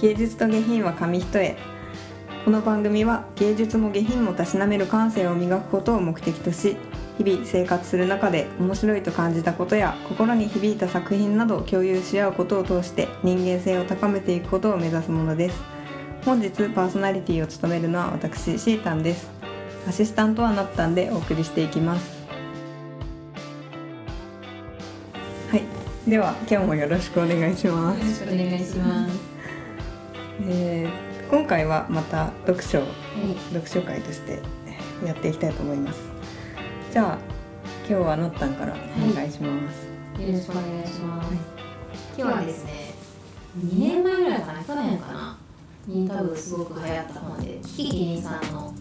芸術と下品は紙一重。この番組は芸術も下品もたしなめる感性を磨くことを目的とし日々生活する中で面白いと感じたことや心に響いた作品などを共有し合うことを通して人間性を高めていくことを目指すものです。本日パーソナリティを務めるのは私シータンです。アシスタントはなったんでお送りしていきます。はい。では今日もよろしくお願いします。よろしくお願いします。えー今回はまた読書は読書会としてやっていきたいと思います。じゃあ今日はなったんからお願いします、い、よろしくお願いします。今日はですね、2年前ぐらいかな、去年かな、に多分すごく流行った本で、キキキリンさんの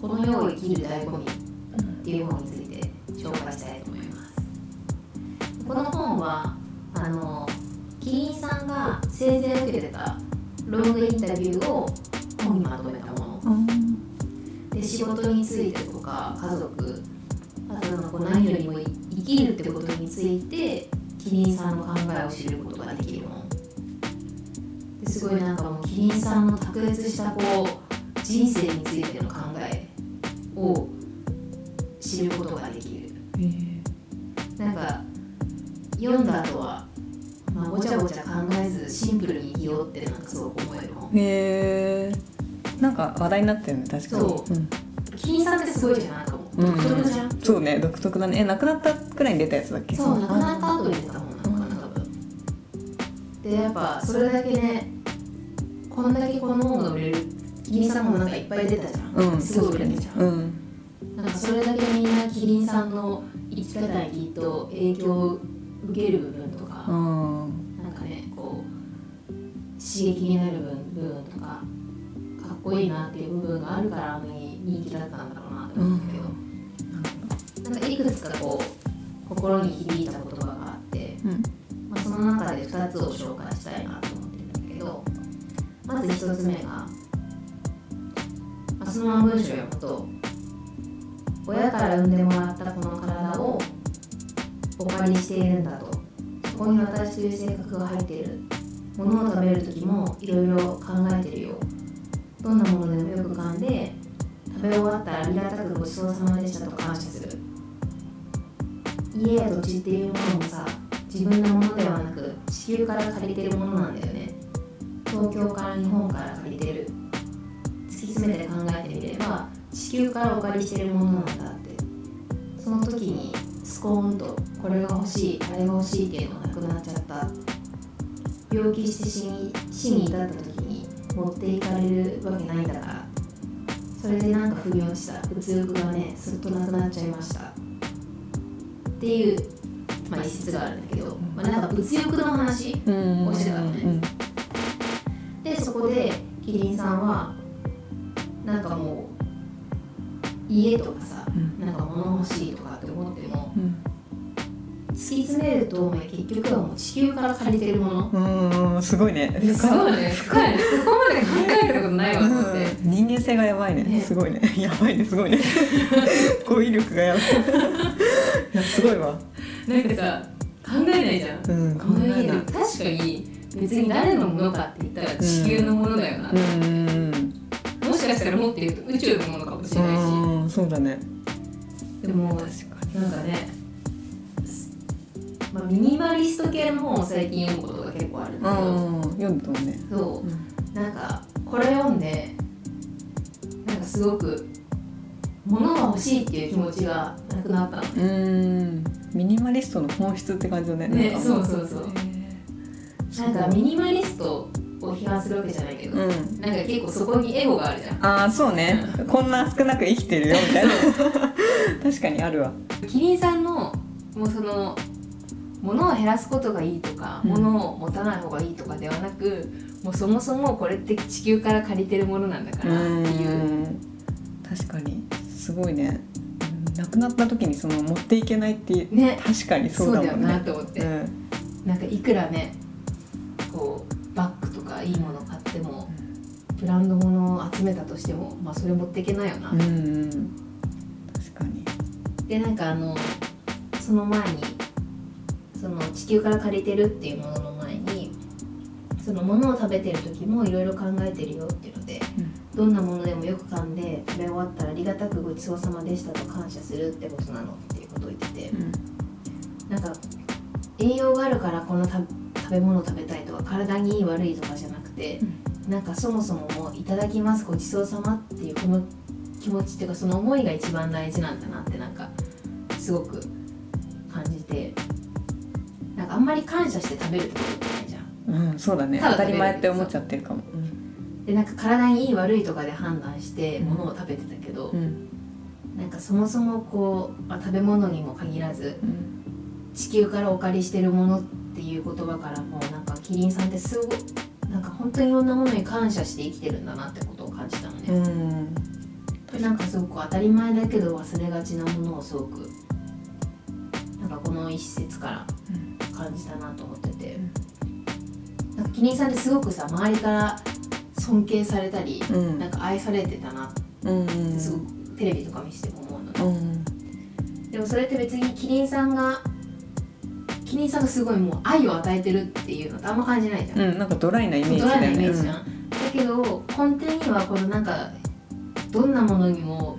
この世を生きる醍醐味っていう本について紹介したいと思います。この本は、あの、キリンさんが生前受けてたロングインタビューを本にまとめたもの。で仕事についてとか家族あとなんかこう何よりも生きるってことについてキリンさんの考えを知ることができるもんですごいなんかもうキリンさんの卓越したこう人生についての考えを知ることができる。え。ーなんか読んだ後は、まあ、ごちゃごちゃ考えずシンプルに生きようってなんかすごく思える本。へえなんか話題になったよね確かに。そう。ん。キリンさんってすごいじゃんなんかもう。独特じゃん、そうね独特だね。え亡くなったくらいに出たやつだっけ？そう亡くなった後に出たもんなのかな多分。でやっぱそれだけねこんだけこの本が売れる。キリンさんもなんかいっぱい出たじゃん、うんすごい売れたじゃん、うん。なんかそれだけみんなキリンさんの生き方にきっと影響を受ける部分とか、うん刺激になる部分部分とかかっこいいなっていう部分があるからあんなに人気だったんだろうなって思うんだけど、なんかいくつかこう心に響いた言葉があって、うん。まあ、その中で2つを紹介したいなと思ってるんだけどまず1つ目が、まあ、そのまま文章を読むと。親から産んでもらったこの体をお借りしているんだと。そこに私という性格が入っているものを食べる時もいろいろ考えてるよ。どんなものでもよく噛んで食べ終わったらありがたくごちそうさまでしたと感謝する。家や土地っていうものもさ自分のものではなく地球から借りてるものなんだよね。東京から日本から借りてる。突き詰めて考えてみれば地球からお借りしてるものなんだって。その時にスコーンとこれが欲しいあれが欲しいっていうのがなくなっちゃった。病気して死に死に至った時に持っていかれるわけないんだからそれでなんか不要した物欲がねすっとなくなっちゃいました。っていう、まあ、一節があるんだけど、まあ、なんか物欲の話うんをしてたのねでそこでキリンさんはなんかもう家とかさ、うん。なんか物欲しいとかって思ってもうん突き詰めると結局はもう地球から借りてるもの。うんうんすごいね。すごいね。深い。ねそこまで考えたことないわ。と思って。うん人間性がやばいね。ね。すごいね。やばいね。すごいね。語彙力がやばい。いやすごいわ。なんかさ考えないじゃん。考えない。確かに別に誰のものかって言ったら地球のものだよな、うん。もしかしたら持っていると宇宙のものかもしれないし、うん。そうだね。でも確かに。なんかね、まあ、ミニマリスト系の本を最近読むことが結構あるんだけど、うん。読んだもんね。そう。うなんかこれ読んでなんかすごく物が欲しいっていう気持ちがなくなったの。ねん。ミニマリストの本質って感じだね。ねそうそうそう。へなんかミニマリストを批判するわけじゃないけど、ーうん。なんか結構そこにエゴがあるじゃん。ああそうね。こんな少なく生きてるよみたいな。確かにあるわ。キリンさんのもうその物を減らすことがいいとか、うん。物を持たない方がいいとかではなくもうそもそもこれって地球から借りてるものなんだからっていう。うん。確かに。すごいね。うん亡くなった時にその持っていけないっていうね。確かにそそううだよだもんね。なと思って、うん。なんかいくらねこうバッグとかいいもの買ってもブランド物を集めたとしてもまあそれ持っていけないよな、うんうん。確かに。でなんかあのその前にその地球から借りてるっていうものの前にそのものを食べてる時もいろいろ考えてるよっていうのでどんなものでもよく噛んで食べ終わったらありがたくごちそうさまでしたと感謝するってことなのっていうことを言ってて、なんか栄養があるからこの食べ物を食べたいとか体にいい悪いとかじゃなくて、うん、なんかそもそももういただきますごちそうさまっていうこの気持ちっていうかその思いが一番大事なんだなってなんかすごくあんまり感謝して食べるってことないじゃん。うん、そうだね。当たり前って思っちゃってるかも。でなんか体にいい悪いとかで判断してものを食べてたけど、うん、なんかそもそもこう、まあ、食べ物にも限らず、うん、地球からお借りしてるものっていう言葉からもなんかキリンさんってすごいなんか本当にいろんなものに感謝して生きてるんだなってことを感じたのね。うん。なんかすごく当たり前だけど忘れがちなものをすごくなんかこの一節から感じたなと思ってて、うん、なんかキリンさんってすごくさ周りから尊敬されたり、うん、なんか愛されてたなってすごくテレビとか見せても思うのね、うん、でもそれって別にキリンさんがキリンさんがすごいもう愛を与えてるっていうのってあんま感じないじゃん、うん、なんかドライなイメージね。ドライなイメージじゃん、うん、だけど根底にはこのなんかどんなものにも、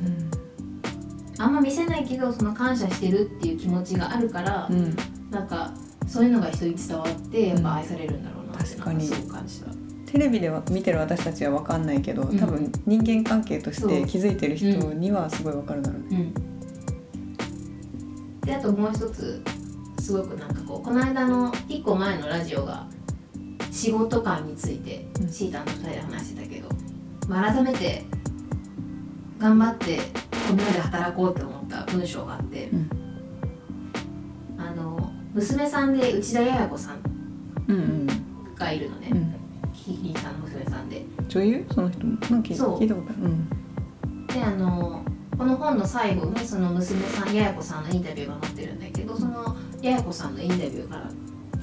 あんま見せないけどその感謝してるっていう気持ちがあるから、うん、なんかそういうのが人に伝わってやっぱ愛されるんだろうな。ってすごく感じた。テレビでは見てる私たちは分かんないけど、多分人間関係として気づいてる人にはすごい分かるだろうね。であともう一つすごくなんかこうこの間の1個前のラジオが仕事観についてシータンと2人で話してたけど、まあ、改めて頑張ってこの世で働こうって思った文章があって、うん、娘さんで内田彩子さんがいるのね、うんキリンさんの娘さんで。女優？その人もなんか聞いたことある、うん、であのこの本の最後にその娘さんやや子さんのインタビューが載ってるんだけどそのやや子さんのインタビューから。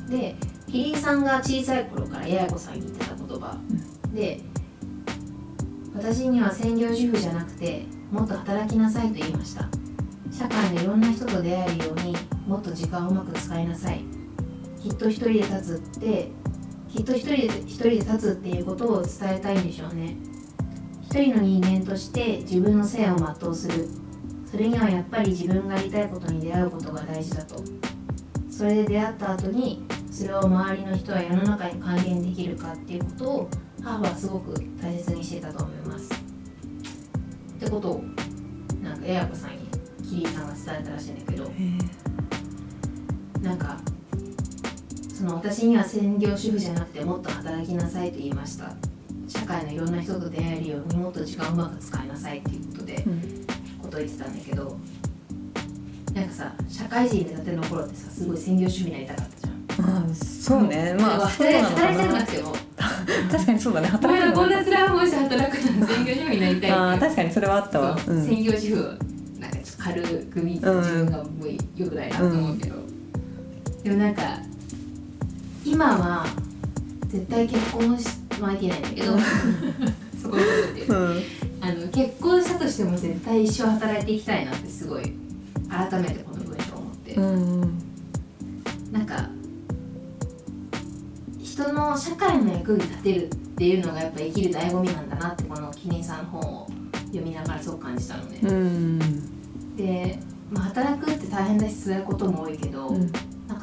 でキリンさんが小さい頃からやや子さんに言ってた言葉、うん、で私には専業主婦じゃなくてもっと働きなさいと言いました。社会のいろんな人と出会えるようにもっと時間をうまく使いなさい。きっと一人で立つってきっと一人で一人で立つっていうことを伝えたいんでしょうね。一人の人間として自分の性を全うする。それにはやっぱり自分がやりたいことに出会うことが大事だと。それで出会った後にそれを周りの人は世の中に還元できるかっていうことを母はすごく大切にしてたと思います。ってことをなんかエア子さんにキリーさんが伝えたらしいんだけど。なんかその私には専業主婦じゃなくてもっと働きなさいと言いました。社会のいろんな人と出会えるようにもっと時間をうまく使いなさいっていうことで、うん、ことを言ってたんだけどなんかさ社会人でたての頃ってさすごい専業主婦になりたかったじゃん。あそうね、まあ働いたくなくても確かにそうだね。働くこんな辛い思いして働くの専業主婦になりたいあ確かにそれはあったわ、うん、専業主婦なんか軽く見て自分がもうよくないなと思うけど、うん、でもなんか今は絶対結婚しまあいけないんだけど そこあの結婚したとしても絶対一生働いていきたいなってすごい改めてこの文章を思って、うんうん、なんか人の社会の役に立てるっていうのがやっぱ生きる醍醐味なんだなってこのキリンさんの本を読みながらそう感じたのね。うん、で、まあ、働くって大変だし辛いことも多いけど、うん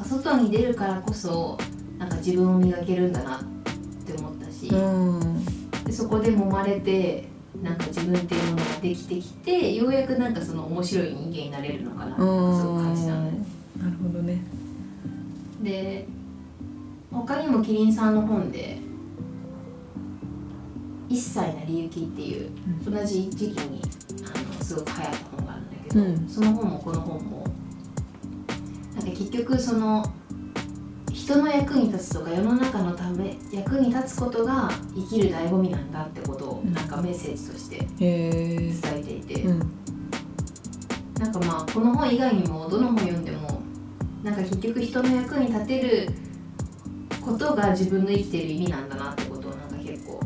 か外に出るからこそなんか自分を磨けるんだなって思ったし、でそこで揉まれてなんか自分っていうものができてきてようやくなんかその面白い人間になれるのかなってすごく感じたの。ね。なるほどね。で他にもキリンさんの本で「一切なりゆき」っていう、同じ時期にあのすごく流行った本があるんだけど、うん、その本もこの本も結局その人の役に立つとか世の中のため役に立つことが生きる醍醐味なんだってことをなんかメッセージとして伝えていて、うん、なんかまあこの本以外にもどの本読んでもなんか結局人の役に立てることが自分の生きている意味なんだなってことをなんか結構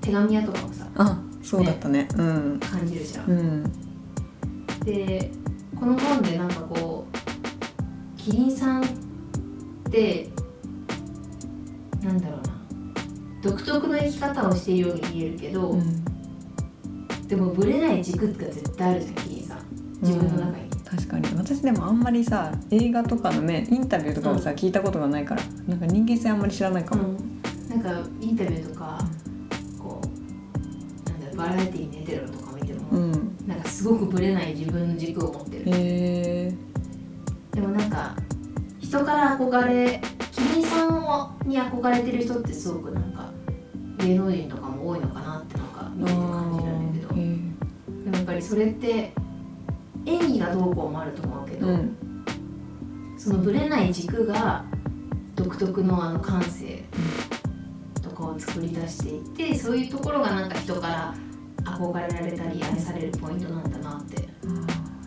手紙屋とかもさあそうだったね、ね、うん、感じるじゃん。うん、でこの本でなんかこうキリンさんってなんだろうな。独特の生き方をしているように見えるけど、うん。でもブレない軸って絶対あるじゃんキリンさん。自分の中に、確かに。私でもあんまりさ映画とかのねインタビューとかをさ、聞いたことがないからなんか人間性あんまり知らないかも、なんかインタビューとか、こうなんだろうバラエティーに出てるのとか見ても、うん。なんかすごくブレない自分の軸を持ってる、へえでもなんか人から憧れキリンさんをに憧れてる人ってすごくなんか芸能人とかも多いのかなってなんか見てて感じるんだけど。へでもやっぱりそれって演技がどうこうもあると思うけど、えうん。そのブレない軸が独特のあの感性とかを作り出していってそういうところがなんか人から憧れられたり愛されるポイントなんだなって。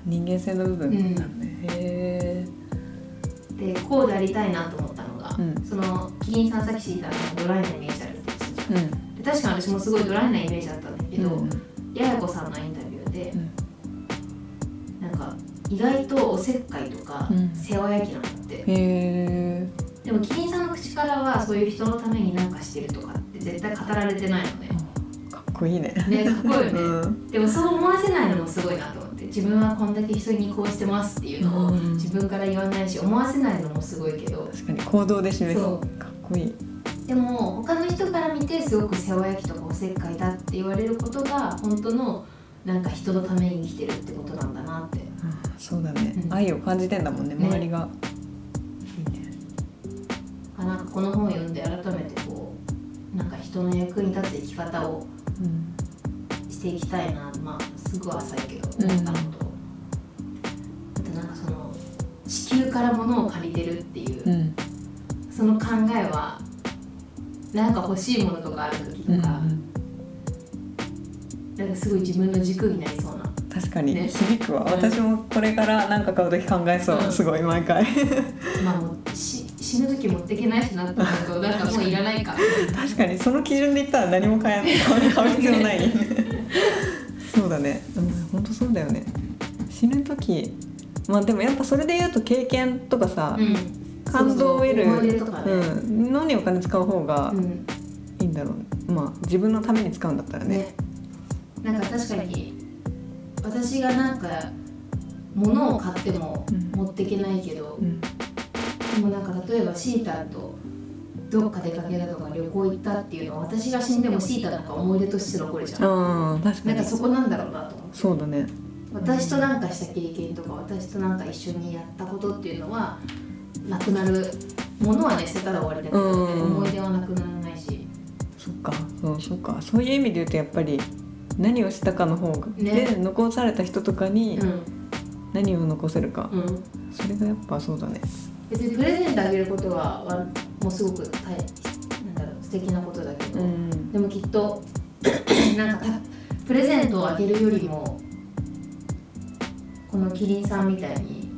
人間性の部分ね、へえでこうでありたいなと思ったのが、うん。そのキリンさんさっき聞いたのドライなイメージあるって言っうん。で確かに私もすごいドライなイメージだったんだけど、うん。ややこさんのインタビューで、うん。なんか意外とおせっかいとか、うん。世話焼きなんだって。でもキリンさんの口からはそういう人のために何かしてるとかって絶対語られてないのねかっこいいね。ねかっこいいよね、うん。でもそう思わせないのもすごいなと自分はこんだけ人にこうしてますっていうのをうん。自分から言わないし思わせないのもすごいけど。確かに行動で示す。そかっこいい。でも他の人から見てすごく世話焼きとかおせっかいだって言われることが本当のなんか人のために生きてるってことなんだなって。あそうだね、うん。愛を感じてんだもんねね。周りが、いいね。あなんかこの本を読んで改めてこうなんか人の役に立つ生き方をうん。していきたいなまあすぐ浅いけど思ったのと、あとなんかその地球から物を借りてるっていう、うん。その考えはなんか欲しいものとかある時とうんか、なんかすごい自分の軸になりそうな。確かに。ね。響くわ、うん。私もこれから何か買う時考えそう、うん。すごい毎回。まあもうし死ぬ時持っていけないしなって思うとなんかもういらないか。確かに。その基準で言ったら何も買えない買う必要ない そうだね。うん本当そうだよね。死ぬ時まあでもやっぱそれで言うと経験とかさ、うん。感動を得るそうん、のにお金使う方がうん。いいんだろう、まあ自分のために使うんだったらね。ね。なんか確かに私がなんか物を買ってもうん。持っていけないけど、うん。でもなんか例えばシータンとどっか出かけたとか旅行行ったっていうのは私が死んでもシータなんか思い出として残るじゃん。確かに。なんかそこなんだろうなと思ってそうだね。私となんかした経験とか私となんか一緒にやったことっていうのはなくなるものはね捨てたら終わりだけど、ねうん。思い出はなくならないし。そっか。そうそっか。そういう意味で言うとやっぱり何をしたかの方が、ね。で残された人とかにうん。何を残せるか、うん。それがやっぱそうだね。別にプレゼントあげることはわもうすごく大なんだろう素敵なことだけど、ん。でもきっと なんかたプレゼントをあげるよりもこのキリンさんみたいに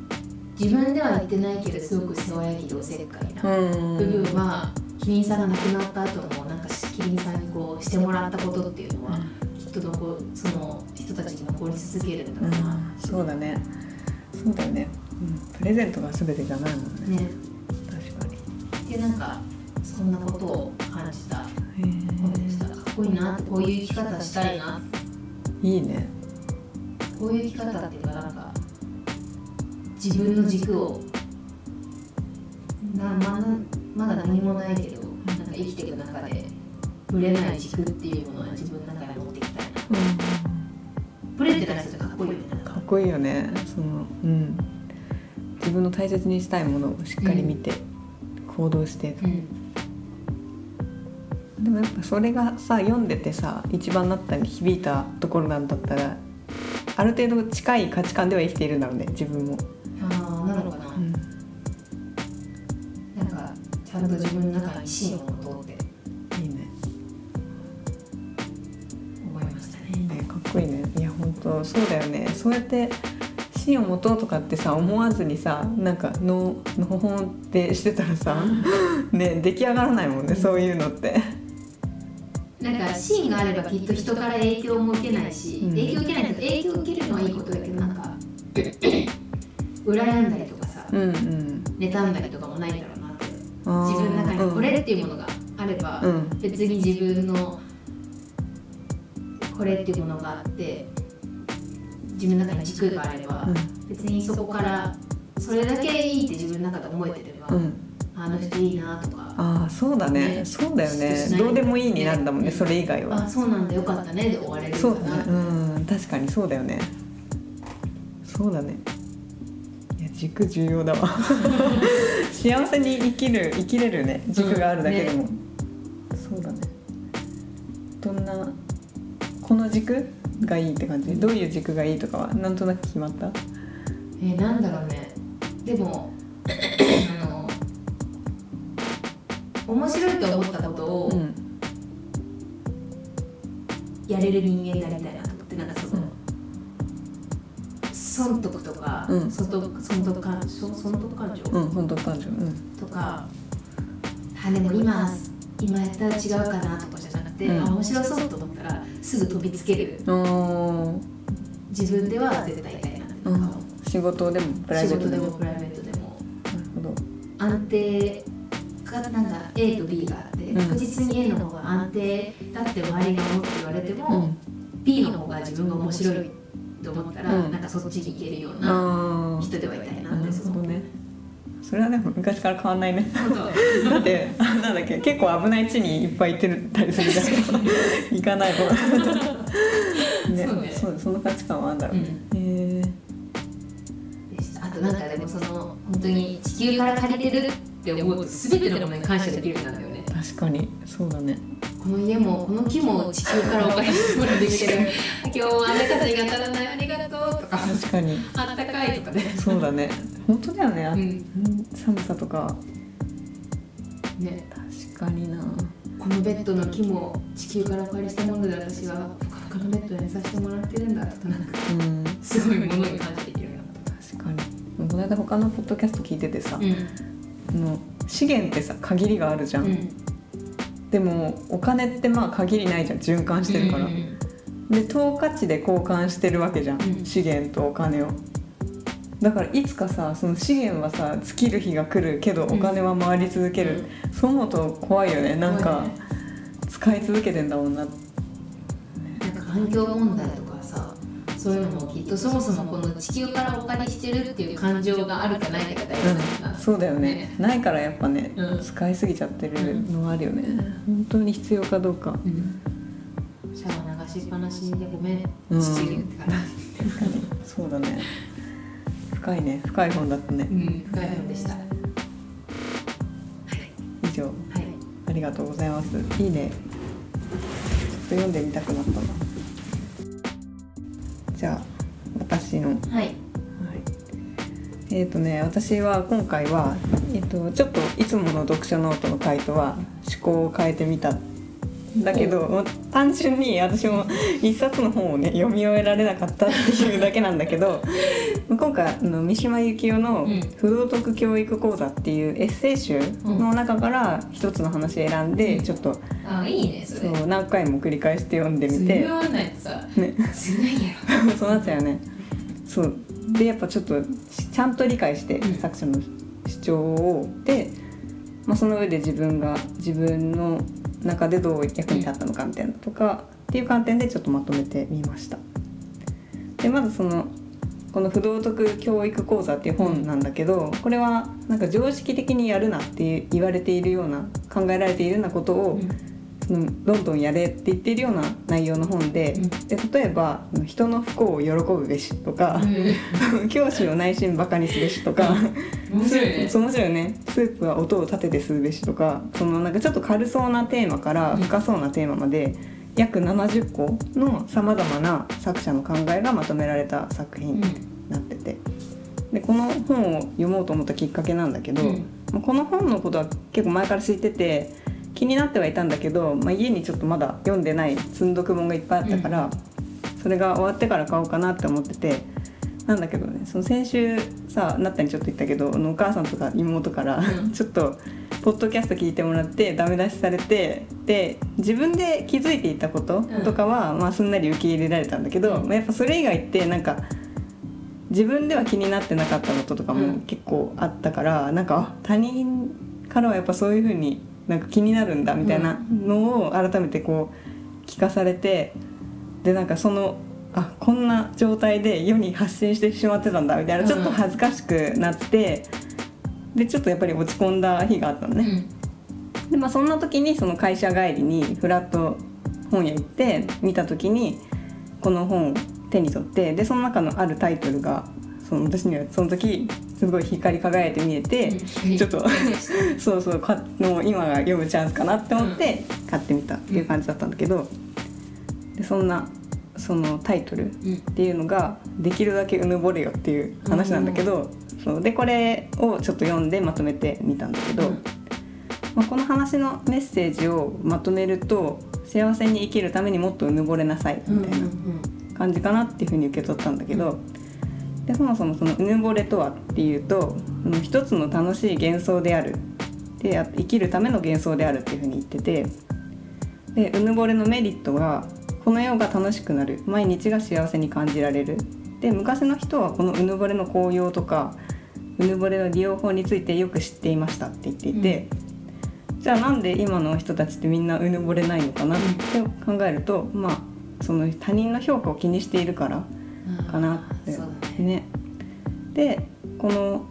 自分では言ってないけどすごく世話焼きでおせっかいなうん。部分はキリンさんが亡くなった後もなんかキリンさんにこうしてもらったことっていうのはきっと残その人たちに残り続けるんだうろうな、ん。そうだね。そうだよね、うん、プレゼントが全てじゃないもんね。ねでなんかそんなことを感じた。へ本でしたかっこいいなこういう生き方したいな。えいいね。こういう生き方っていうかなんか自分の軸をなまだまだ何もないけどなんか生きていく中でぶれない軸っていうものは自分の中に持っていきたいな。ぶれてない人ってかっこいいよね。かかっこいいよね。そのうん。自分の大切にしたいものをしっかり見て、行動してうん。でもやっぱそれがさ読んでてさ一番なったに響いたところなんだったらある程度近い価値観では生きているんだろうね自分も、ああなのかな、うん、なんかちゃんと自分の中に芯を持って。いいね。思いましたね。いいねかっこいいね。いや本当そうだよね。そうやって芯を持とうとかってさ思わずにさなんかののほほんってしてたらさ ね出来上がらないもんねそういうのって。なんか芯があればきっと人から影響も受けないし、うん。影響受けないけど影響受けるのはいいことだけどなんか 羨んだりとかさ、うんうん。妬んだりとかもないんだろうなって。自分の中にこれっていうものがあれば、うん。別に自分のこれっていうものがあって自分の中に軸があれば、別にそこからそれだけいいって自分の中で思えてれば、うん。うんあの人いいなとかああそうだね。ねそうだよね。どうでもいいになるんだもんねね。それ以外は。あそうなんだ。よかったね。で終われるそうだね。うん。確かにそうだよね。そうだね。いや軸重要だわ。幸せに生きる生きれるね。軸があるだけでも、そうだね。どんなこの軸？がいいって感じ？どういう軸がいいとかは？なんとなく決まった？えーなんだろうね。でもあの面白いと思ったことをうんやれる人間になりたいなと思ってなんかその、損得とか、うん。損得損得感損損得感情、うん本当感情うん。とかあでも今今やったら違うかなとかじゃなうん。あ面白そうと思ったらすぐ飛びつける。自分では絶対いたいな。っていうか、仕事でもプライベートでも。プライベートでも。安定がなんだ A と B があって、うん。確実に A の方が安定だって周りが思って言われても、うん。B の方が自分が面白いと思ったら、うん。なんかそっちに行けるような人ではいたいななってるほどねそれはでも昔から変わんないね。だってあなんだっけ結構危ない地にいっぱい行ってたりするじゃん行かない方。がねそうね。そうその価値観はあるんだろうね、へえでした。あとなんかでもその本当に地球から借りてるって思うと全てのものに感謝できるようになるんだよね確かに。そうだね。この家もこの木も地球からお借りしてもらってきてる。今日は雨風が当たらないありがとうとか。確かに。あったかいとかね。そうだね。本当だよね、あうん。うん寒さとか。ね。確かにな。このベッドの木も地球からお借りしたもので私はふかふかのベッドで寝させてもらってるんだとなんかうん。すごいものに感じできるよ確かに。この間他のポッドキャスト聞いててさ、うなあの資源ってさ限りがあるじゃん、うんでもお金ってまあ限りないじゃん循環してるから、うんうんで等価値で交換してるわけじゃん、うん。資源とお金を。だからいつかさその資源はさ尽きる日が来るけどうんお金は回り続ける、そう思うと怖いよね。なんか使い続けてんだもんな。なんか環境問題とか。さそういうのもきっとそもそもこの地球からお借りしてるっていう感情があるかないかだな、うん、そうだよね。ないからやっぱね、うん。使いすぎちゃってるのはあるよね、本当に必要かどうか。うん。シャワー流しっぱなしでごめん。うん父ってから確かに。そうだね。深いね。深い本だったね。うん。深い本でした。はい。以上。ありがとうございます。いいね。ちょっと読んでみたくなったなじゃあ私の。はい。はい。えーとね、私は今回は、えー、とちょっといつもの読書ノートの回とは趣向を変えてみたんだけど単純に私も一冊の本をね読み終えられなかったっていうだけなんだけど 今回あの三島由紀夫のうん「不道徳教育講座」っていうエッセイ集の中から一つの話選んで、うん。ちょっとあいいねそう何回も繰り返して読んでみて。読ないとさ。ね。つないや そうなっちゃうよね。そう。でやっぱちょっとしちゃんと理解してうん。作者の主張を。で、まあ、その上で自分が自分の中でどう役に立ったのかみたいなとかっていう観点でちょっとまとめてみました。でまずそのこの不道徳教育講座っていう本なんだけどこれはなんか常識的にやるなって言われているような考えられているようなことを、そのどんどんやれって言っているような内容の本で,、うん。で例えば「人の不幸を喜ぶべし」とかう「教師を内心バカにすべし」とかん。面白いね。白いよね。スープは音を立てて吸うべしとかそのなんかちょっと軽そうなテーマからうん。深そうなテーマまで約70個のさまざまな作者の考えがまとめられた作品になってて。でこの本を読もうと思ったきっかけなんだけど、うん。まあこの本のことは結構前から知ってて気になってはいたんだけど、まあ、家にちょっとまだ読んでない積んどく本がいっぱいあったから、それが終わってから買おうかなって思っててなんだけどねその先週さなったにちょっと言ったけどお母さんとか妹から、うん。ちょっとポッドキャスト聞いてもらってダメ出しされてで自分で気づいていたこととかは、まあ、すんなり受け入れられたんだけど、うん。まあやっぱそれ以外ってなんか自分では気になってなかったこととかもうん結構あったから、なんかあ他人からはやっぱそういう風になんか気になるんだみたいなのを改めてこう聞かされてでなんかそのあこんな状態で世に発信してしまってたんだみたいなちょっと恥ずかしくなって、でちょっとやっぱり落ち込んだ日があったのね。うん。でまあそんな時にその会社帰りにフラット本屋行って見た時にこの本を手に取ってでその中のあるタイトルがその私にはその時すごい光り輝いて見えて、ちょっとそうそうかの今が読むチャンスかなって思って買ってみたっていう感じだったんだけど、でそんなそのタイトルうん。っていうのが「できるだけうぬぼれよ」っていう話なんだけど、そうでこれをちょっと読んでまとめてみたんだけど、うん。まあ、この話のメッセージをまとめると幸せに生きるためにもっとうぬぼれなさいみたいな感じかなっていうふうに受け取ったんだけど、でそもそもそのうぬぼれとはっていうとあの一つの楽しい幻想である。であ生きるための幻想であるっていうふうに言ってて。でうぬぼれのメリットがこの世が楽しくなる。毎日が幸せに感じられる。で昔の人はこのうぬぼれの効用とかうぬぼれの利用法についてよく知っていましたって言っていて、じゃあなんで今の人たちってみんなうぬぼれないのかなって考えると、まあその他人の評価を気にしているからかなって。ね。ね。でこの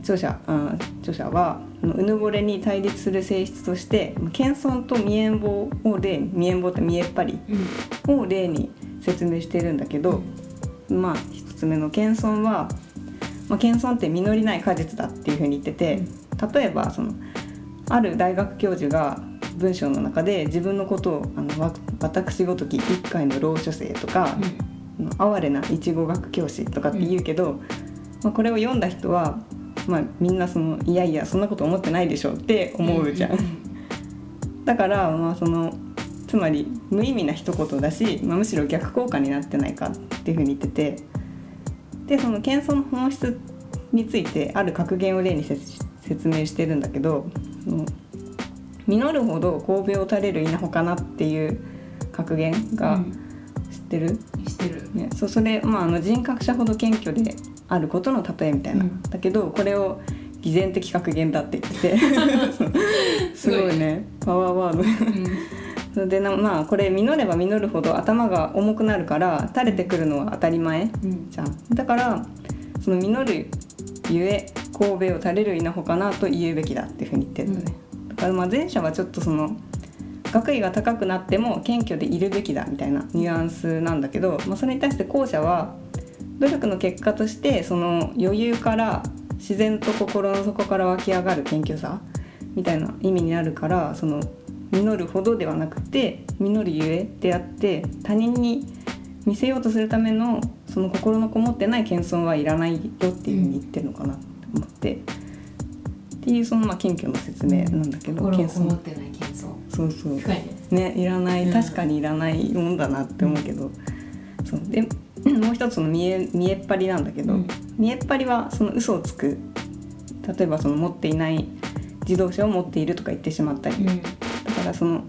著者あ著者はうぬぼれに対立する性質として謙遜と未縁棒を例に未縁棒って見えっ張りうん。を例に説明してるんだけど、まあ一つ目の謙遜は、まあ、謙遜って実りない果実だっていうふうに言ってて例えばそのある大学教授が文章の中で自分のことをあのわ私ごとき一回の老書生とか、あの哀れないちご学教師とかって言うけど、まあ、これを読んだ人は、まあ、みんなそのいやいやそんなこと思ってないでしょって思うじゃん。だからまあそのつまり無意味な一言だし、まあ、むしろ逆効果になってないかっていうふうに言っててでその謙遜の本質についてある格言を例に説説明してるんだけど実るほど神戸を垂れる稲穂かなっていう格言がうん。知ってる、してる。ね、そうそれ、まあ、あの人格者ほど謙虚であることの例えみたいな、うん。だけどこれを偽善的格言だって言って。て すごいね。パワーワードそれでなまあこれ実れば実るほど頭が重くなるから垂れてくるのは当たり前うん。じゃん。だからその実るゆえ神戸を垂れる稲穂かなと言うべきだっていうふうに言ってるのね、だからまあ前者はちょっとその学位が高くなっても謙虚でいるべきだみたいなニュアンスなんだけど、まあ、それに対して後者は努力の結果としてその余裕から自然と心の底から湧き上がる謙虚さみたいな意味になるからその実るほどではなくて実るゆえであって他人に見せようとするためのその心のこもってない謙遜はいらないよっていうふうに言ってるのかなって思って、っていうそのまあ謙虚の説明なんだけど、心こもってない謙遜そうそう。ね。ねいらないうん。確かにいらないもんだなって思うけど、そう。でもう一つの見え見えっ張りなんだけど、うん。見えっ張りはその嘘をつく。例えばその持っていない自動車を持っているとか言ってしまったり、うん。だからその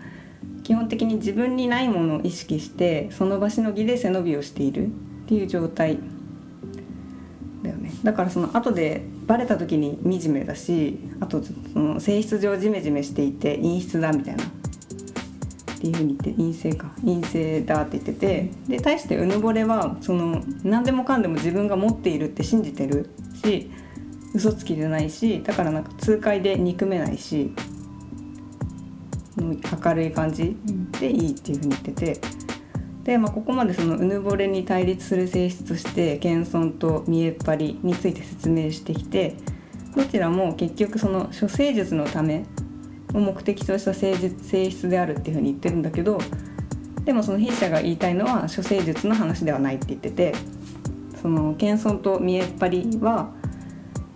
基本的に自分にないものを意識してその場しのぎで背伸びをしている。っていう状態。だよね。だからその後でバレた時に惨めだしあとその性質上ジメジメしていて陰湿だみたいなっていうふうに言って陰性か陰性だって言っててで対してうぬぼれはその何でもかんでも自分が持っているって信じてるし嘘つきじゃないしだからなんか痛快で憎めないし明るい感じでいいっていうふうに言っててで、まあ、ここまでそのうぬぼれに対立する性質として謙遜と見えっ張りについて説明してきてどちらも結局その処世術のためを目的とした性質性質であるっていうふうに言ってるんだけどでもその筆者が言いたいのは処世術の話ではないって言っててその謙遜と見えっ張りは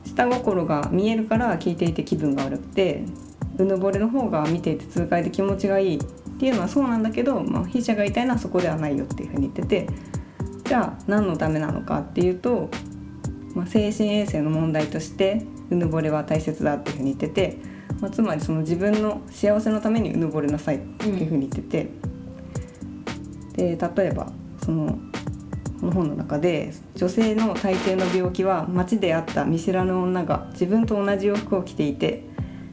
下心が見えるから聞いていて気分が悪くてうぬぼれの方が見ていて痛快で気持ちがいいっていうのはそうなんだけど、まあ、筆者が言いたいのはそこではないよっていうふうに言っててじゃあ何のためなのかっていうと、まあ、精神衛生の問題としてうぬぼれは大切だっていうふうに言ってて、まあ、つまりその自分の幸せのためにうぬぼれなさいっていうふうに言ってて、で例えばそのこの本の中で女性の大抵の病気は街で会った見知らぬ女が自分と同じ洋服を着ていて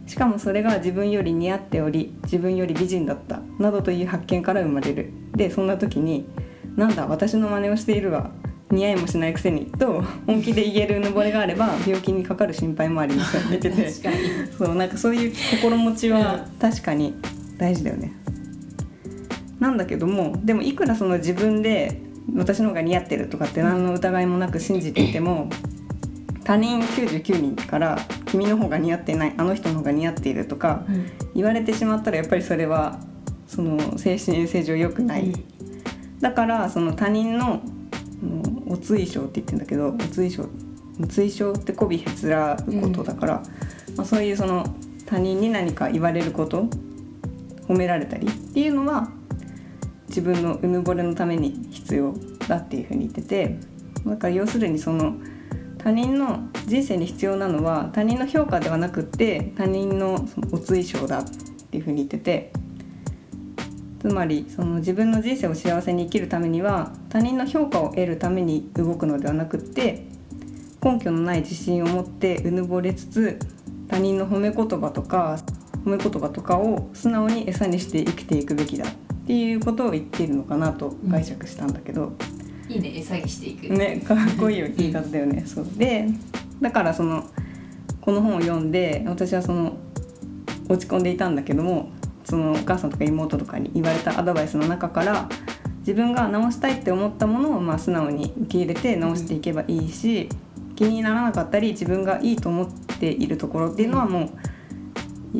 しかもそれが自分より似合っており自分より美人だったなどという発見から生まれる。でそんな時に「なんだ私の真似をしているわ似合いもしないくせに」と本気で言えるうぬぼれがあれば病気にかかる心配もありません言ってて確かに。そうなんかそういう心持ちは確かに大事だよね。なんだけどもでもいくらその自分で私の方が似合ってるとかって何の疑いもなく信じていても他人99人から「君の方が似合ってないあの人の方が似合っている」とか言われてしまったらやっぱりそれはその精神衛生上良くない。だからその他人のうんお追奨って言ってるんだけどお追奨お追奨って媚びへつらうことだから、まあ、そういうその他人に何か言われること褒められたりっていうのは自分のうぬぼれのために必要だっていうふうに言っててだから要するにその他人の人生に必要なのは他人の評価ではなくって他人のそのお追奨だっていうふうに言っててつまりその自分の人生を幸せに生きるためには他人の評価を得るために動くのではなくって根拠のない自信を持ってうぬぼれつつ他人の褒め言葉とか褒め言葉とかを素直に餌にして生きていくべきだっていうことを言っているのかなと解釈したんだけど、いいね餌にしていく。ねかっこいい言い方だよね。そう。でだからそのこの本を読んで私はその落ち込んでいたんだけどもそのお母さんとか妹とかに言われたアドバイスの中から自分が直したいって思ったものをまあ素直に受け入れて直していけばいいし、気にならなかったり自分がいいと思っているところっていうのはもう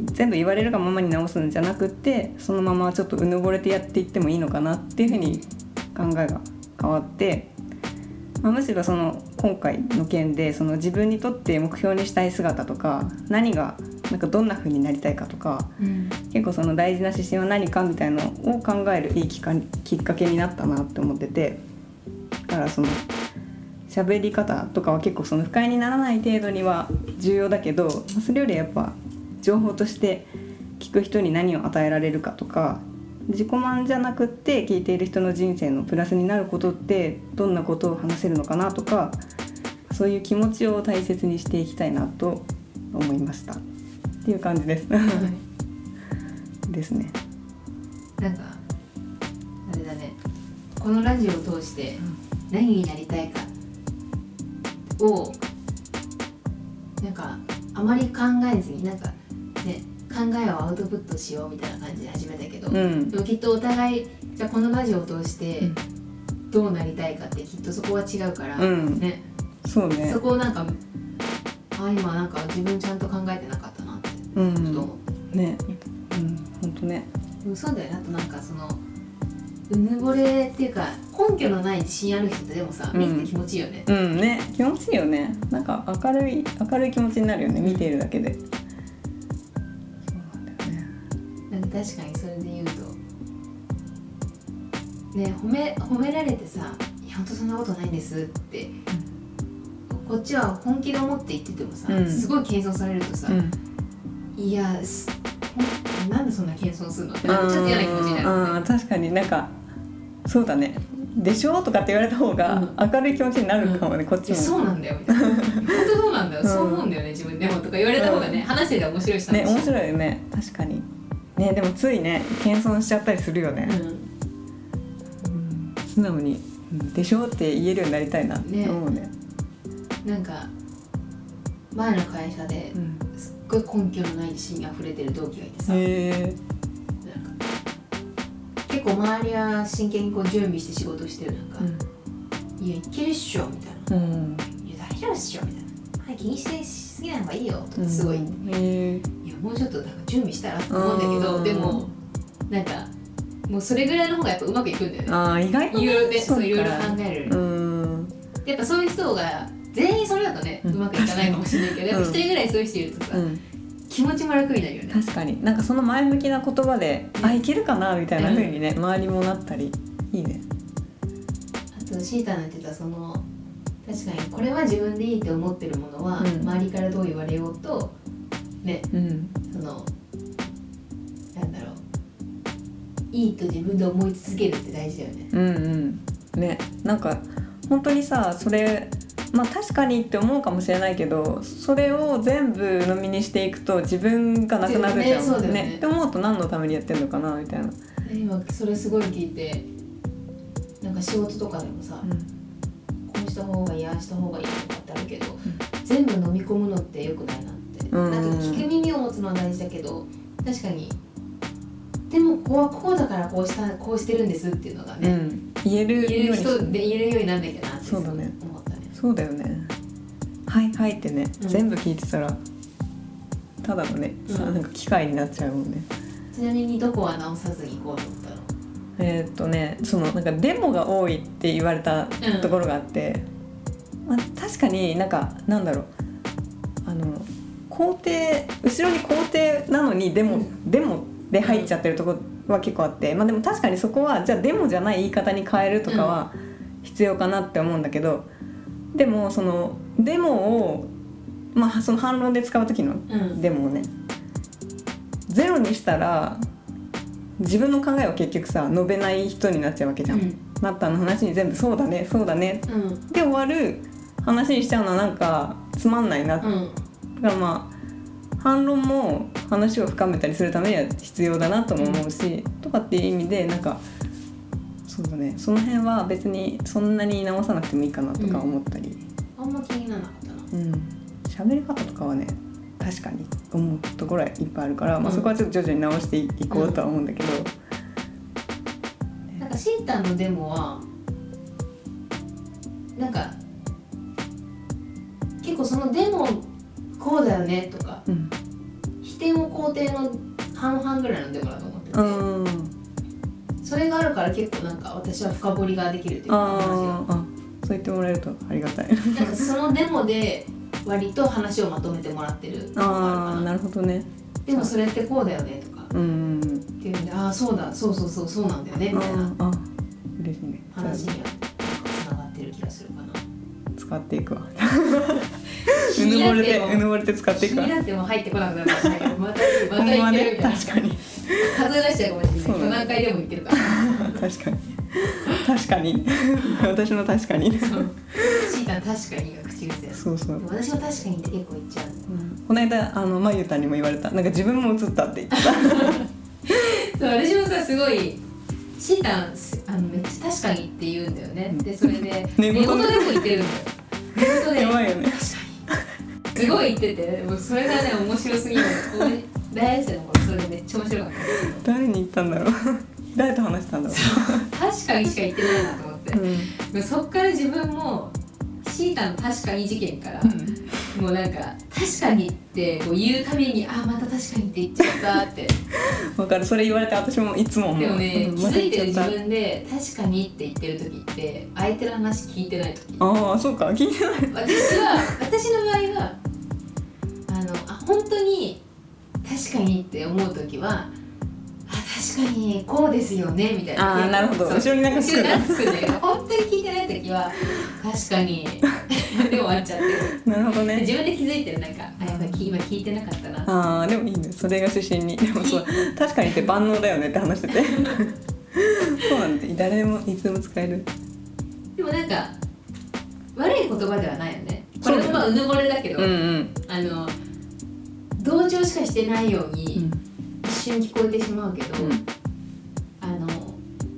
全部言われるがままに直すんじゃなくってそのままちょっとうぬぼれてやっていってもいいのかなっていうふうに考えが変わって、まあ、むしろその今回の件でその自分にとって目標にしたい姿とか何がなんかどんな風になりたいかとかうん。結構その大事な指針は何かみたいのを考えるいいきっかきっかけになったなって思っててだからその喋り方とかは結構その不快にならない程度には重要だけどまあそれよりやっぱ情報として聞く人に何を与えられるかとか自己満じゃなくって聞いている人の人生のプラスになることってどんなことを話せるのかなとかそういう気持ちを大切にしていきたいなと思いましたっていう感じです。ですね。なんかあれだね。このラジオを通して何になりたいかをなんかあまり考えずになんかね考えをアウトプットしようみたいな感じで始めたけど、うん。でもきっとお互いじゃあこのラジオを通してうん。どうなりたいかってきっとそこは違うから、うん。ね。そうね。そこをなんかあ今なんか自分ちゃんと考えてなかったうん。ちょっと思って。ね。うん。本当ね。そうだよね。あとなんかそのうぬぼれっていうか根拠のない自信ある人ってでもさうん。見てて気持ちいいよね、うん。ね。気持ちいいよね。なんか明るい明るい気持ちになるよね見ているだけで。そうなんだよね。なんか確かにそれで言うとね褒め褒められてさ「いや本当そんなことないんです」って、こっちは本気で思って言っててもさ、うん。すごい謙遜されるとさ「うんいやなんでそんな謙遜するの?」ってちょっと嫌な気持ちになる。確かになんかそうだね。でしょ？とかって言われた方が明るい気持ちになるかもね、こっちも。そうなんだよ。本当そうなんだよ、うん。そう思うんだよね自分でもとか言われた方がね、話してて面白いしね面い、白いよね。確かに。ねでもついね謙遜しちゃったりするよね、うん。うん。素直にうん「でしょ?」って言えるようになりたいなって思うね。なんか前の会社でうんごい根拠のない自信に溢れてる同期がいてさ、へえなんか結構周りは真剣にこう準備して仕事してるなんか「いやいけるっしょ」みたいな。うん「いや大丈夫っしょ」みたいな「はい気にしてしすぎない方がいいよ」とかすごい、うん。へえいやもうちょっとなんか準備したらと思うんだけどうん。でもなんかもうそれぐらいの方がやっぱうまくいくんだよね。ああ意外とね。いろいろ考える、うん。やっぱそういう人が全員それだとね、ううんまくいかないかもしれないけど一人ぐらいそういう人いるとさ、うん。気持ちも楽になるよね。確かに。なんかその前向きな言葉で「あいけるかな」みたいな風にね周りもなったりいいね。あとシータの言ってたその確かにこれは自分でいいって思ってるものは、うん。周りからどう言われようとねうん。そのなんだろう。いいと自分で思い続けるって大事だよね。うんうん。ねなんか本当にさそれまあ確かにって思うかもしれないけどそれを全部飲みにしていくと自分がなくなるじゃん。ねそうだよね。って思うと何のためにやってんのかなみたいな、今それすごい聞いてなんか仕事とかでもさ、こうした方がいいああした方がいいとかってあるけど、全部飲み込むのってよくないなって、うん。なんか聞く耳を持つのは大事だけど確かに。でもここはこうだからこうしたこうしてるんですっていうのがね、うん、言える言える人で言えるようになんなきゃなってそうだね思ったねそうだよね。はいはいってね、うん。全部聞いてたらただのね、さうん。なんか機械になっちゃうもんね。ちなみにどこは直さずに行こうと思ったの？えーっとねそのなんかデモが多いって言われたうん。ところがあって、まあ、確かになんかなんだろう。あの工程後ろに工程なのにデモ、うん。デモで入っちゃってるところは結構あって、まあ、でも確かにそこはじゃあデモじゃない言い方に変えるとかは必要かなって思うんだけど、でもそのデモを、まあ、その反論で使う時のうん。デモをねゼロにしたら自分の考えを結局さ述べない人になっちゃうわけじゃん。うん。なったの話に全部「そうだねそうだね」うん。で終わる話にしちゃうのはなんかつまんないな、だうん。からまあ反論も話を深めたりするためには必要だなとも思うし、とかっていう意味でなんかそうだね。その辺は別にそんなに直さなくてもいいかなとか思ったり。あんま気にならなかったな。うん。喋、り方とかはね確かに思うところはいっぱいあるから、まあ、うん。そこはちょっと徐々に直していこうとは思うんだけど、なんかシータンのデモはなんか結構そのデモこうだよねとかうん。否定も肯定の半々ぐらいのデモだと思ってて、うんそれがあるから結構なんか私は深掘りができるっていうか話あーあそう言ってもらえるとありがたい。がなんかそのデモで割と話をまとめてもらってるあるかな。ああなるほどね。でもそれってこうだよねとか。うんっていうんでああそうだそうそうそうそうなんだよねみたいな。ああ嬉しいね。話にはつながってる気がするかな。使っていくわ。気 うぬぼれてうぬぼれて使っていくわ。気になっても入ってこなくなるかもしれないけどまたまたほんまね言ってるみたいな。確かに数え出しちゃうかもしれないね。今何回でも言ってるから。確かに。確かに。私の確かに。シータン確かにが口癖そうそう。私も確かにって結構言っちゃう。この間あのまゆたんにも言われた。なんか自分も映ったって言ってた。そう私もさすごいシータンあのめっちゃ確かにって言うんだよね。でそれで 寝言。でも言ってるんだよ。寝言でやばいよね。すごい言ってて。もうそれがね面白すぎる俺大学生の頃それめっちゃ面白かった。誰に言ったんだろう。誰と話したんだろ確かにしか言ってないなと思って。う、うん。でそっから自分もシータの確かに事件から、もうなんか確かにってこう言うたびにあまた確かにって言っちゃったって。わかる。それ言われて私もいつも思う。でもねうん気づいてる自分で確かにって言ってる時って相手の話聞いてない時。たああそうか。聞いてない。私は私の場合はあのあ本当に確かにって思う時はあ確かにこうですよねみたいな。あーなるほど。後ろになんかつくんだ後ろになんかつくんだけど本当に聞いてない時は確かに。で終わっちゃって。るなるほどでね。自分で気づいてるなんかあやっぱり今聞いてなかったな。ああでもいいね。それが出身に。でもそう確かにって万能だよねって話してて。そうなんで誰でもいつでも使える。でもなんか悪い言葉ではないよね。これもまあうぬぼれだけど、うんうん。あの同情しかしてないように一瞬聞こえてしまうけど、うん。あの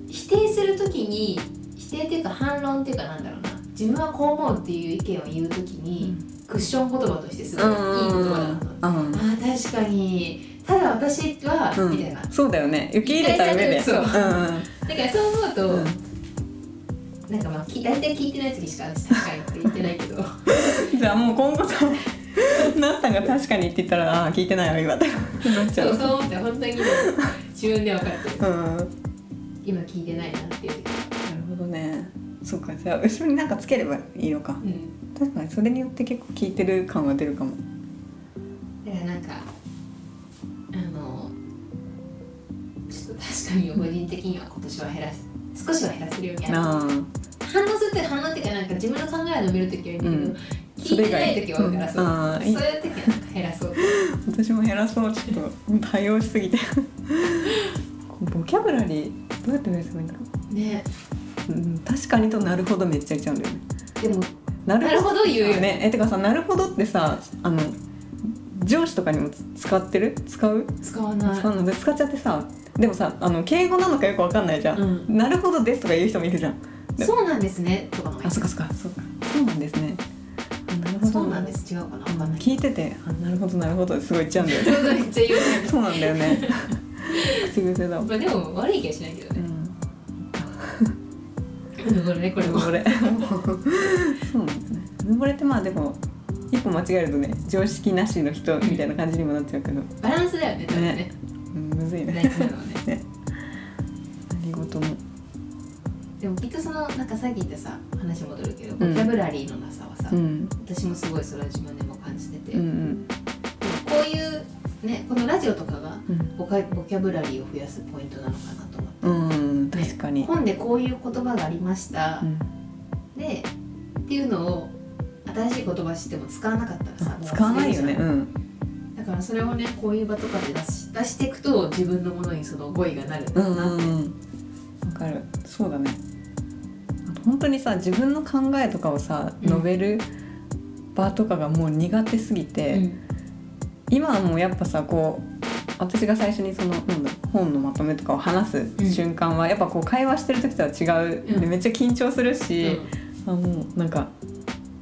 否定するときに否定っていうか反論っていうかなんだろうな。自分はこう思うっていう意見を言うときに、クッション言葉としてすごいいい言葉だなとあー確かに。ただ私は、うん。みたいな。だそうだよね。受け入れた上で。そう。うんからそう思うと、うん。なんかまあき大体聞いてない時しか私確かにって言ってないけど。じゃあもう今後さ なったんが確かにって言ったらああー聞いてないわ今ってなっちゃそううそう思って本当にね自分で分かってる。うん。なる今聞いてないなっていう。時ほどね。そうかじゃあ後ろになんかつければいいのか。うん。確かにそれによって結構聞いてる感は出るかも。だからなんかあのちょっと確かに個人的には今年は減らし少しは減らせるようにやる。あ反応するって反応っていうかなんか自分の考えを述べる時はいいんだけど、うん聞いてない時は減らそう、うん。あそういう減らそう。あ私も減らそう。ちょっと対応しすぎて。ボキャブラリーどうやって増やせばいいんだろね。う、うん、確かにとなるほどめっちゃ言っちゃうんだよね。でもななるほど言うよ。ね。ねえてかさなるほどってさあの上司とかにも使ってる？使う？使わない。使うの？で使っちゃってさでもさあの敬語なのかよくわかんないじゃん、うん。なるほどですとか言う人もいるじゃん。そうなんですね。とかもあそっかそっかそっか。そうなんですねそうなんです。違うかな。わかんない。聞いてて。あなるほどなるほど。すごい言っちゃうんだよね。めっちゃ言うねそうなんだよね。口癖だわまあでも悪い気はしないけどね。うん。ぼれねこれも。うぬぼれ。そうなんですね。うぬぼれってまあでも一歩間違えるとね常識なしの人みたいな感じにもなっちゃうけど、バランスだよね多分ね。うん、むずいね。大事なのはね。ね。何事もでもきっとそのなんかさっき言ったさ話戻るけどうん。ボキャブラリーのなさはさ、うん。私もすごいそれは自分でも感じてて、うんこういうねこのラジオとかがうん。ボカボキャブラリーを増やすポイントなのかなと思って、うん確かに、本でこういう言葉がありました、うん。でっていうのを新しい言葉知っても使わなかったらさ使わないよね。うん。だからそれをねこういう場とかで出し出していくと自分のものにその語彙がなるんだうんなって、うんうんわかる。そうだね。本当にさ自分の考えとかをさうん。述べる場とかがもう苦手すぎて、うん。今はもうやっぱさこう私が最初にそのなんだ本のまとめとかを話す瞬間は、やっぱこう会話してる時とは違う、うん。でめっちゃ緊張するし、あもうなんか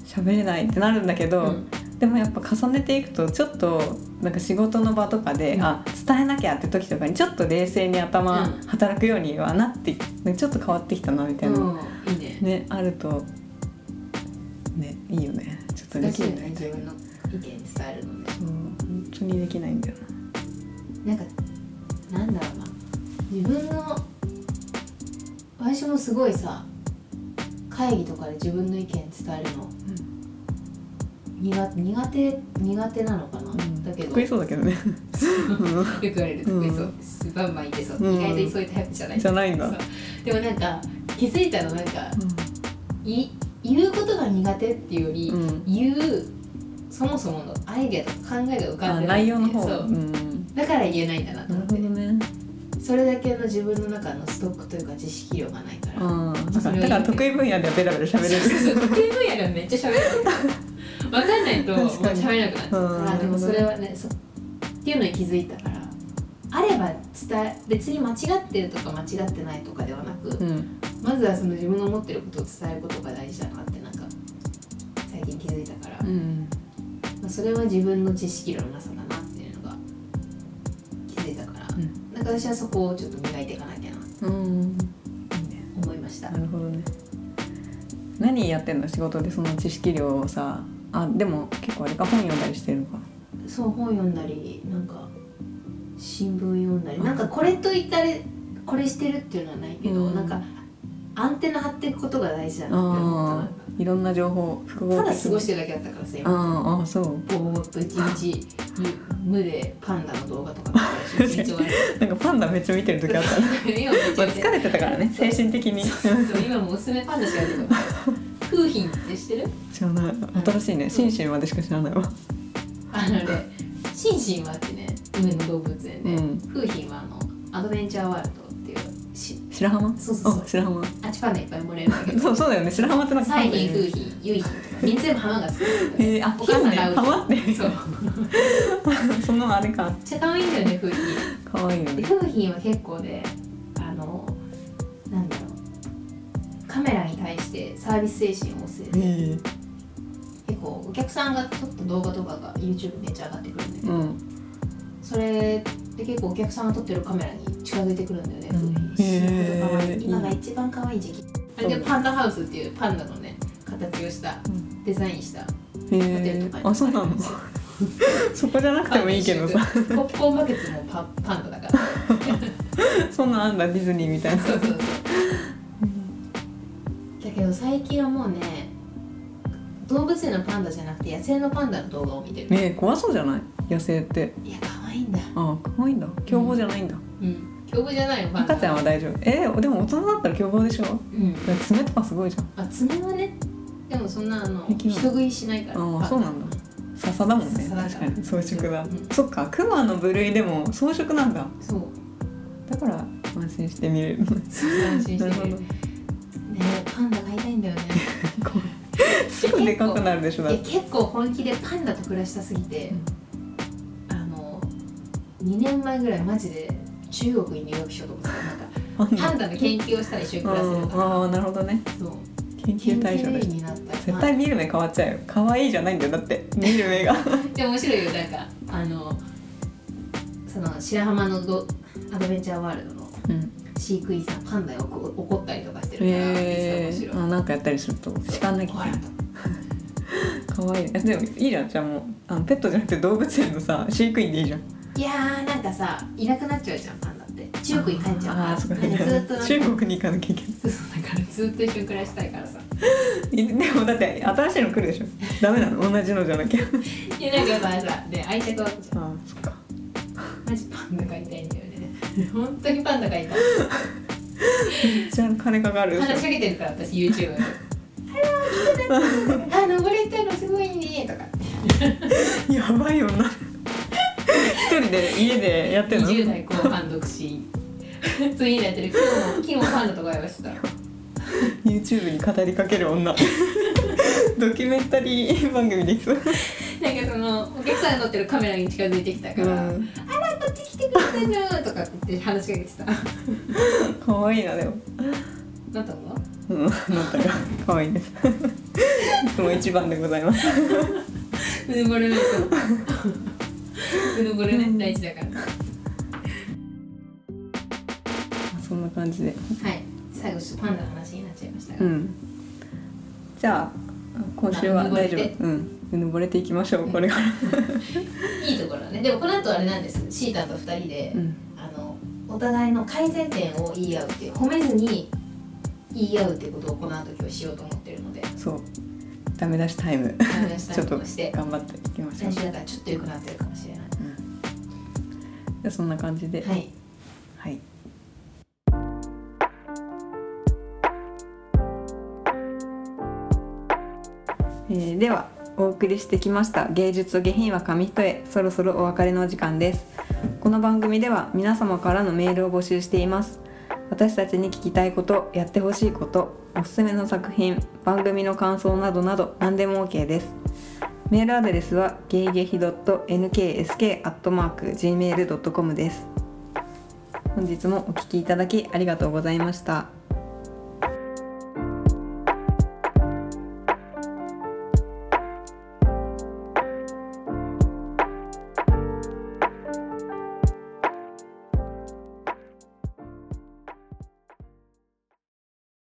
喋れないってなるんだけど、うんでもやっぱ重ねていくとちょっとなんか仕事の場とかで、うん。あ伝えなきゃって時とかにちょっと冷静に頭うん働くようにはなって、ねちょっと変わってきたなみたいな、うんいいね。ねあるとねいいよね。ちょっとで難しいね。ね自分の意見伝えるのね。そう本当にできないんだよな。んかなんだろうな。自分の私もすごいさ会議とかで自分の意見伝えるの苦苦手苦手なのかな、な、うん。だけど。得意そうだけどね。よく言われる。得意そう。です、バンバン言ってそう、うん。意外とそういうタイプじゃない。じゃないんだ。でもなんか気づいたのなんかい言うことが苦手っていうより、うん。言うそもそものアイデアとか考えが浮かあんでない内容の方。そう。うん。だから言えないんだなとな思って。ね。それだけの自分の中のストックというか知識量がないから、だから得意分野ではベラベラ喋れる。得意分野ではめっちゃ喋る 分かんないと喋れなくなっちゃう。でもそれはねそっていうのに気づいたからあれば伝え別に間違ってるとか間違ってないとかではなく、うん。まずはその自分の思ってることを伝えることが大事だなってなんか最近気づいたから、うん。まあ、それは自分の知識量のなさだなっていうのが気づいたから、うん。なんか私はそこをちょっと磨いていかなきゃなとうん。いいね思いました。なるほどね。何やってんの？仕事でその知識量をさあでも結構あれか本読んだりしてるのか。そう本読んだりなんか新聞読んだり。なんかこれといったれこれしてるっていうのはないけど、うん。なんかアンテナ張っていくことが大事だなって思った。いろんな情報複合た的だ過ごしてるだけだったからさ今。あああそう。ぼーっと一日無でパンダの動画とか なんかパンダめっちゃ見てる時あった今 疲れてたからね精神的に。そう今もうおすすめパンダしか出てこない 風品って知ってる？知らない。新しいね。シンシンまでしか知らないわ。あのねシンシンはってね上野動物園で、うん。風品はあのアドベンチャーワールドっていうし白浜？そうそうそう。あ白浜。あっちパンダいっぱいもらえるんだけど。そうそうだよね。白浜ってなんかサイリン、風品、ユイヒン。とか、全部浜が好きだよえー、あお母さんがね会う浜ってそう。そのあれか。めっちゃ可愛いんだよね、風品。で、可愛いよね。風品は結構ね、対してサービス精神え。結構お客さんが撮った動画とかが YouTube めっちゃ上がってくるんだけど、うん。それで結構お客さんが撮ってるカメラに近づいてくるんだよね、うん。今が一番可愛い時期。あれでパンダハウスっていうパンダのね、形をした、デザインしたへホテルえとかにあそうなの？そこじゃなくてもいいけどさ。ポップコーンバケツもパパンダだから。そんなんあんだディズニーみたいな。そうそうそう最近はもうね動物園のパンダじゃなくて野生のパンダの動画を見てる、ねえ怖そうじゃない？野生って。いや可愛いんだ。あ可愛いんだ。凶暴じゃないんだ、うん。凶暴じゃないよパンダ。赤ちゃんは大丈夫。えーでも大人だったら凶暴でしょ？うん。爪とかすごいじゃん。あ爪はねでもそんなあの人食いしないからああそうなんだ。笹だもんね。確かに。装飾だ、うん。そっかクマの部類でも装飾なんだ。そう。だから安心して見れる。安心して なるほど。るねパンダ飼いたいんだよね。すぐでかくなるでしょいや結構本気でパンダと暮らしたすぎて、あの2年前ぐらいマジで中国に留学しようと思ってたなんか パンダの研究をしたら一緒に暮らせるか。らああなるほどね。そう。研究対象だし絶対見る目変わっちゃうよ。可愛いじゃないんだよ。だって見る目が。でも面白いよ。なんかあのその白浜のドアドベンチャーワールドのうん。飼育員さんパンダに怒怒ったりとかえー、あなんかやったりすると叱んなきゃいけない。可愛 い。えでもいいじゃん。じゃあもうあのペットじゃなくて動物園のさ飼育員でいいじゃん。いやーなんかさいなくなっちゃうじゃんパンダって。中国に帰っちゃうから。ああそっか。ずっと 中国に行かなきゃいけない。そうそうだからずっと一緒に暮らしたいからさ。いでもだって新しいの来るでしょ。ダメなの？同じのじゃなきゃ。いやなんかささで愛着湧くじゃんあそっか。マジパンダ飼いたいんだよね。本当にパンダ飼いたいめっちゃ金かかる。話しかけてるから私 YouTube であ登れたのすごいねとか。ょやばいよな。一人で家でやってんの？20代後半独身。次にやってる今日も昨日もパンダと会話してた YouTube に語りかける女。ドキュメンタリー番組できそうなんかそのお客さんが撮ってるカメラに近づいてきたから「うん。あらこっち来てくれたの」とかって話しかけてた。可愛いなでも。なったの？うんなんだか可愛いです。いつも一番でございます。うぬぼれないとうぬぼれね大事だから。そんな感じで。はい最後パンダの話になっちゃいましたが、うん。じゃあ今週は大丈夫。うん。うぬぼれていきましょうこれから。いいところだね。でもこの後あれなんです。シータと2人で、うん。あのお互いの改善点を言い合うっていう褒めずに言い合うっていうことをこの後今日しようと思ってるので。そう。ダメ出しタイム。ちょっと頑張っていきましょう。最初だからちょっと良くなってるかもしれない。じゃあそんな感じで。はいはいではお送りしてきました芸術と下品は紙一重そろそろお別れのお時間です。この番組では皆様からのメールを募集しています。私たちに聞きたいことやってほしいことおすすめの作品番組の感想などなど何でも OK です。メールアドレスはゲイゲヒ .nksk.gmail.com です。本日もお聞きいただきありがとうございました。